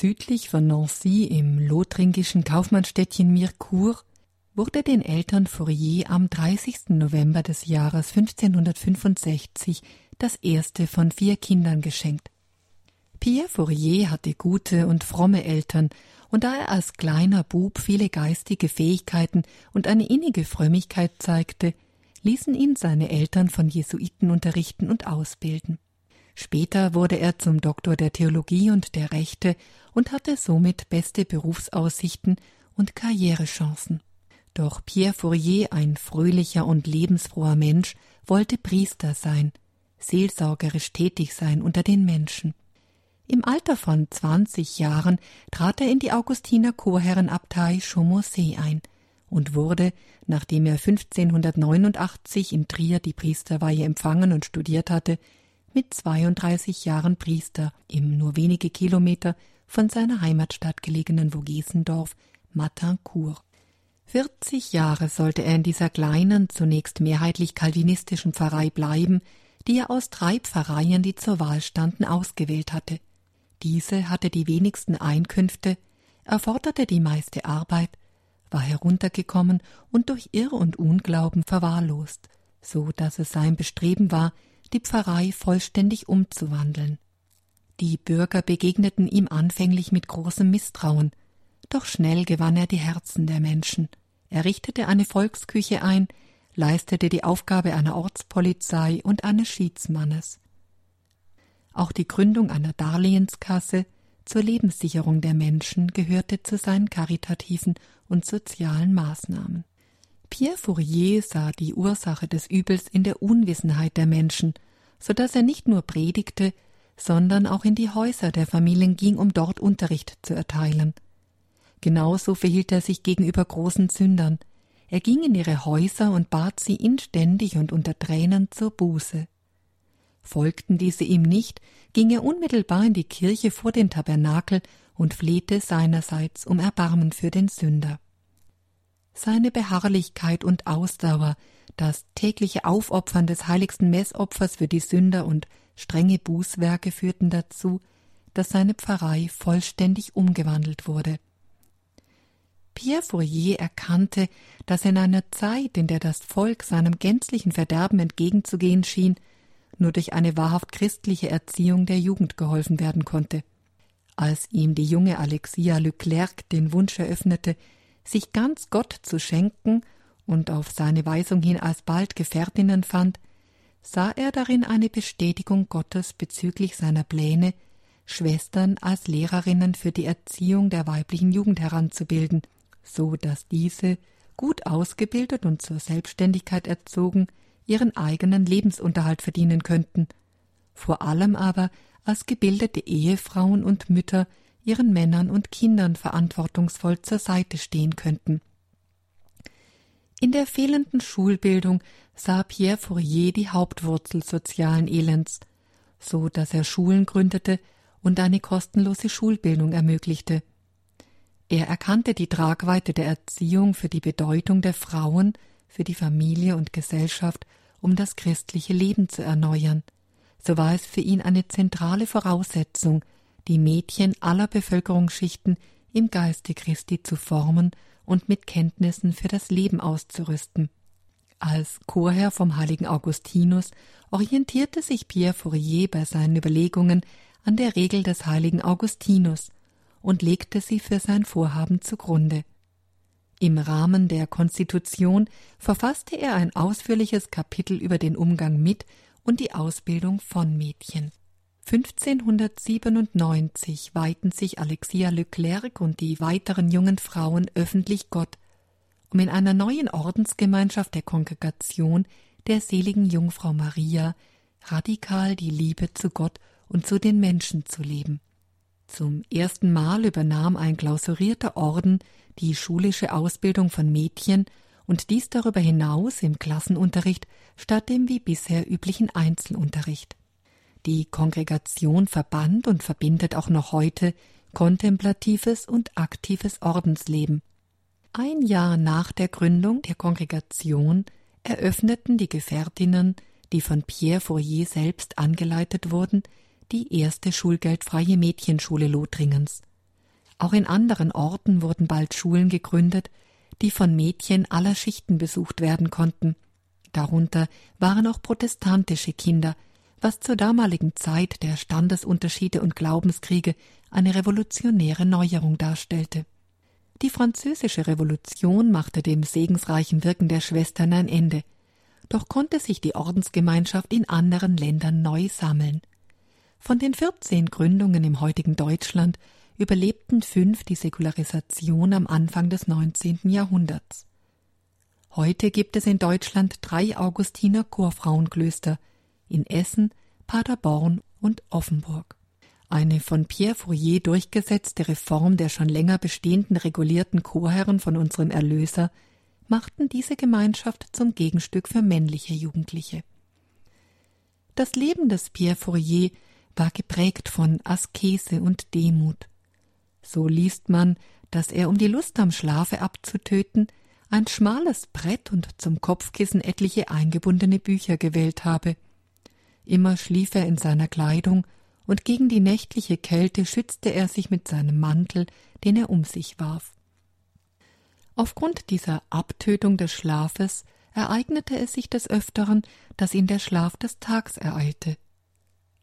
Südlich von Nancy im lothringischen Kaufmannstädtchen Mirecourt wurde den Eltern Fourier am 30. November des Jahres 1565 das erste von vier Kindern geschenkt. Pierre Fourier hatte gute und fromme Eltern, und da er als kleiner Bub viele geistige Fähigkeiten und eine innige Frömmigkeit zeigte, ließen ihn seine Eltern von Jesuiten unterrichten und ausbilden. Später wurde er zum Doktor der Theologie und der Rechte und hatte somit beste Berufsaussichten und Karrierechancen. Doch Pierre Fourier, ein fröhlicher und lebensfroher Mensch, wollte Priester sein, seelsorgerisch tätig sein unter den Menschen. Im Alter von zwanzig Jahren trat er in die Augustiner Chorherrenabtei Chaumaussé ein und wurde, nachdem er 1589 in Trier die Priesterweihe empfangen und studiert hatte, mit 32 Jahren Priester im nur wenige Kilometer von seiner Heimatstadt gelegenen Vogesendorf Matincourt. 40 Jahre sollte er in dieser kleinen, zunächst mehrheitlich kalvinistischen Pfarrei bleiben, die er aus drei Pfarreien, die zur Wahl standen, ausgewählt hatte. Diese hatte die wenigsten Einkünfte, erforderte die meiste Arbeit, war heruntergekommen und durch Irr und Unglauben verwahrlost, so dass es sein Bestreben war, die Pfarrei vollständig umzuwandeln. Die Bürger begegneten ihm anfänglich mit großem Misstrauen, doch schnell gewann er die Herzen der Menschen. Er richtete eine Volksküche ein, leistete die Aufgabe einer Ortspolizei und eines Schiedsmannes. Auch die Gründung einer Darlehenskasse zur Lebenssicherung der Menschen gehörte zu seinen karitativen und sozialen Maßnahmen. Pierre Fourier sah die Ursache des Übels in der Unwissenheit der Menschen, so dass er nicht nur predigte, sondern auch in die Häuser der Familien ging, um dort Unterricht zu erteilen. Genauso verhielt er sich gegenüber großen Sündern. Er ging in ihre Häuser und bat sie inständig und unter Tränen zur Buße. Folgten diese ihm nicht, ging er unmittelbar in die Kirche vor den Tabernakel und flehte seinerseits um Erbarmen für den Sünder. Seine Beharrlichkeit und Ausdauer, das tägliche Aufopfern des heiligsten Messopfers für die Sünder und strenge Bußwerke führten dazu, dass seine Pfarrei vollständig umgewandelt wurde. Pierre Fourier erkannte, dass in einer Zeit, in der das Volk seinem gänzlichen Verderben entgegenzugehen schien, nur durch eine wahrhaft christliche Erziehung der Jugend geholfen werden konnte. Als ihm die junge Alexia Leclerc den Wunsch eröffnete, sich ganz Gott zu schenken und auf seine Weisung hin alsbald Gefährtinnen fand, sah er darin eine Bestätigung Gottes bezüglich seiner Pläne, Schwestern als Lehrerinnen für die Erziehung der weiblichen Jugend heranzubilden, so dass diese, gut ausgebildet und zur Selbstständigkeit erzogen, ihren eigenen Lebensunterhalt verdienen könnten, vor allem aber als gebildete Ehefrauen und Mütter ihren Männern und Kindern verantwortungsvoll zur Seite stehen könnten. In der fehlenden Schulbildung sah Pierre Fourier die Hauptwurzel sozialen Elends, so dass er Schulen gründete und eine kostenlose Schulbildung ermöglichte. Er erkannte die Tragweite der Erziehung für die Bedeutung der Frauen, für die Familie und Gesellschaft um das christliche Leben zu erneuern. So war es für ihn eine zentrale Voraussetzung, die Mädchen aller Bevölkerungsschichten im Geiste Christi zu formen und mit Kenntnissen für das Leben auszurüsten. Als Chorherr vom heiligen Augustinus orientierte sich Pierre Fourier bei seinen Überlegungen an der Regel des heiligen Augustinus und legte sie für sein Vorhaben zugrunde. Im Rahmen der Konstitution verfasste er ein ausführliches Kapitel über den Umgang mit und die Ausbildung von Mädchen. 1597 weihten sich Alexia Leclerc und die weiteren jungen Frauen öffentlich Gott, um in einer neuen Ordensgemeinschaft der Kongregation der seligen Jungfrau Maria radikal die Liebe zu Gott und zu den Menschen zu leben. Zum ersten Mal übernahm ein klausurierter Orden die schulische Ausbildung von Mädchen und dies darüber hinaus im Klassenunterricht statt dem wie bisher üblichen Einzelunterricht. Die Kongregation verband und verbindet auch noch heute kontemplatives und aktives Ordensleben. Ein Jahr nach der Gründung der Kongregation eröffneten die Gefährtinnen, die von Pierre Fourier selbst angeleitet wurden, die erste schulgeldfreie Mädchenschule Lothringens. Auch in anderen Orten wurden bald Schulen gegründet, die von Mädchen aller Schichten besucht werden konnten. Darunter waren auch protestantische Kinder, was zur damaligen Zeit der Standesunterschiede und Glaubenskriege eine revolutionäre Neuerung darstellte. Die französische Revolution machte dem segensreichen Wirken der Schwestern ein Ende, doch konnte sich die Ordensgemeinschaft in anderen Ländern neu sammeln. Von den vierzehn Gründungen im heutigen Deutschland überlebten fünf die Säkularisation am Anfang des 19. Jahrhunderts. Heute gibt es in Deutschland drei Augustiner Chorfrauenklöster in Essen, Paderborn und Offenburg. Eine von Pierre Fourier durchgesetzte Reform der schon länger bestehenden regulierten Chorherren von unserem Erlöser machten diese Gemeinschaft zum Gegenstück für männliche Jugendliche. Das Leben des Pierre Fourier war geprägt von Askese und Demut. So liest man, dass er, um die Lust am Schlafe abzutöten, ein schmales Brett und zum Kopfkissen etliche eingebundene Bücher gewählt habe. Immer schlief er in seiner Kleidung, und gegen die nächtliche Kälte schützte er sich mit seinem Mantel, den er um sich warf. Aufgrund dieser Abtötung des Schlafes ereignete es sich des Öfteren, dass ihn der Schlaf des Tags ereilte.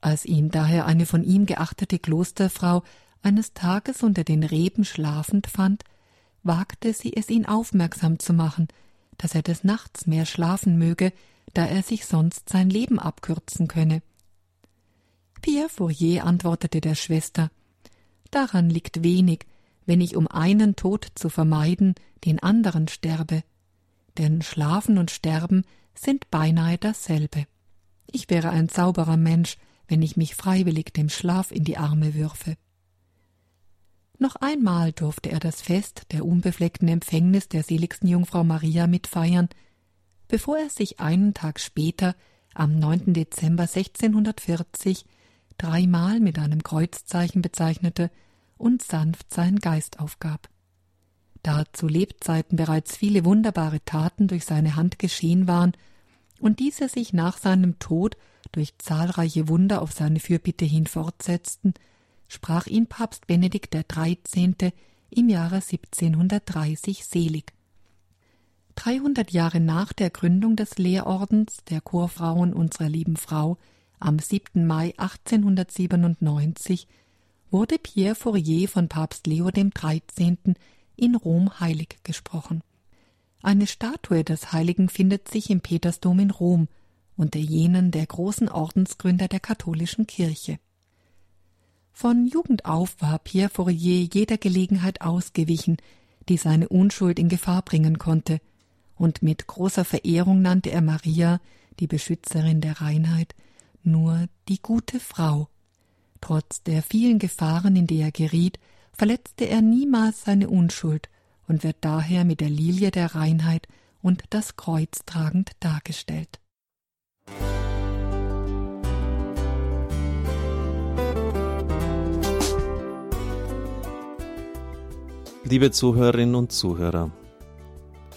Als ihn daher eine von ihm geachtete Klosterfrau eines Tages unter den Reben schlafend fand, wagte sie es ihn aufmerksam zu machen, dass er des Nachts mehr schlafen möge, da er sich sonst sein Leben abkürzen könne. Pierre Fourier antwortete der Schwester Daran liegt wenig, wenn ich um einen Tod zu vermeiden den anderen sterbe. Denn Schlafen und Sterben sind beinahe dasselbe. Ich wäre ein sauberer Mensch, wenn ich mich freiwillig dem Schlaf in die Arme würfe. Noch einmal durfte er das Fest der unbefleckten Empfängnis der seligsten Jungfrau Maria mitfeiern, bevor er sich einen Tag später, am 9. Dezember 1640, dreimal mit einem Kreuzzeichen bezeichnete und sanft seinen Geist aufgab. Da zu Lebzeiten bereits viele wunderbare Taten durch seine Hand geschehen waren und diese sich nach seinem Tod durch zahlreiche Wunder auf seine Fürbitte hin fortsetzten, sprach ihn Papst Benedikt XIII. im Jahre 1730 selig. 300 Jahre nach der Gründung des Lehrordens der Chorfrauen unserer lieben Frau am 7. Mai 1897 wurde Pierre Fourier von Papst Leo XIII. in Rom heilig gesprochen. Eine Statue des Heiligen findet sich im Petersdom in Rom unter jenen der großen Ordensgründer der katholischen Kirche. Von Jugend auf war Pierre Fourier jeder Gelegenheit ausgewichen, die seine Unschuld in Gefahr bringen konnte, und mit großer Verehrung nannte er Maria, die Beschützerin der Reinheit, nur die gute Frau. Trotz der vielen Gefahren, in die er geriet, verletzte er niemals seine Unschuld und wird daher mit der Lilie der Reinheit und das Kreuz tragend dargestellt. Liebe Zuhörerinnen und Zuhörer,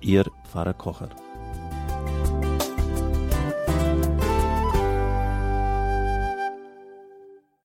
Ihr Pfarrer Kocher.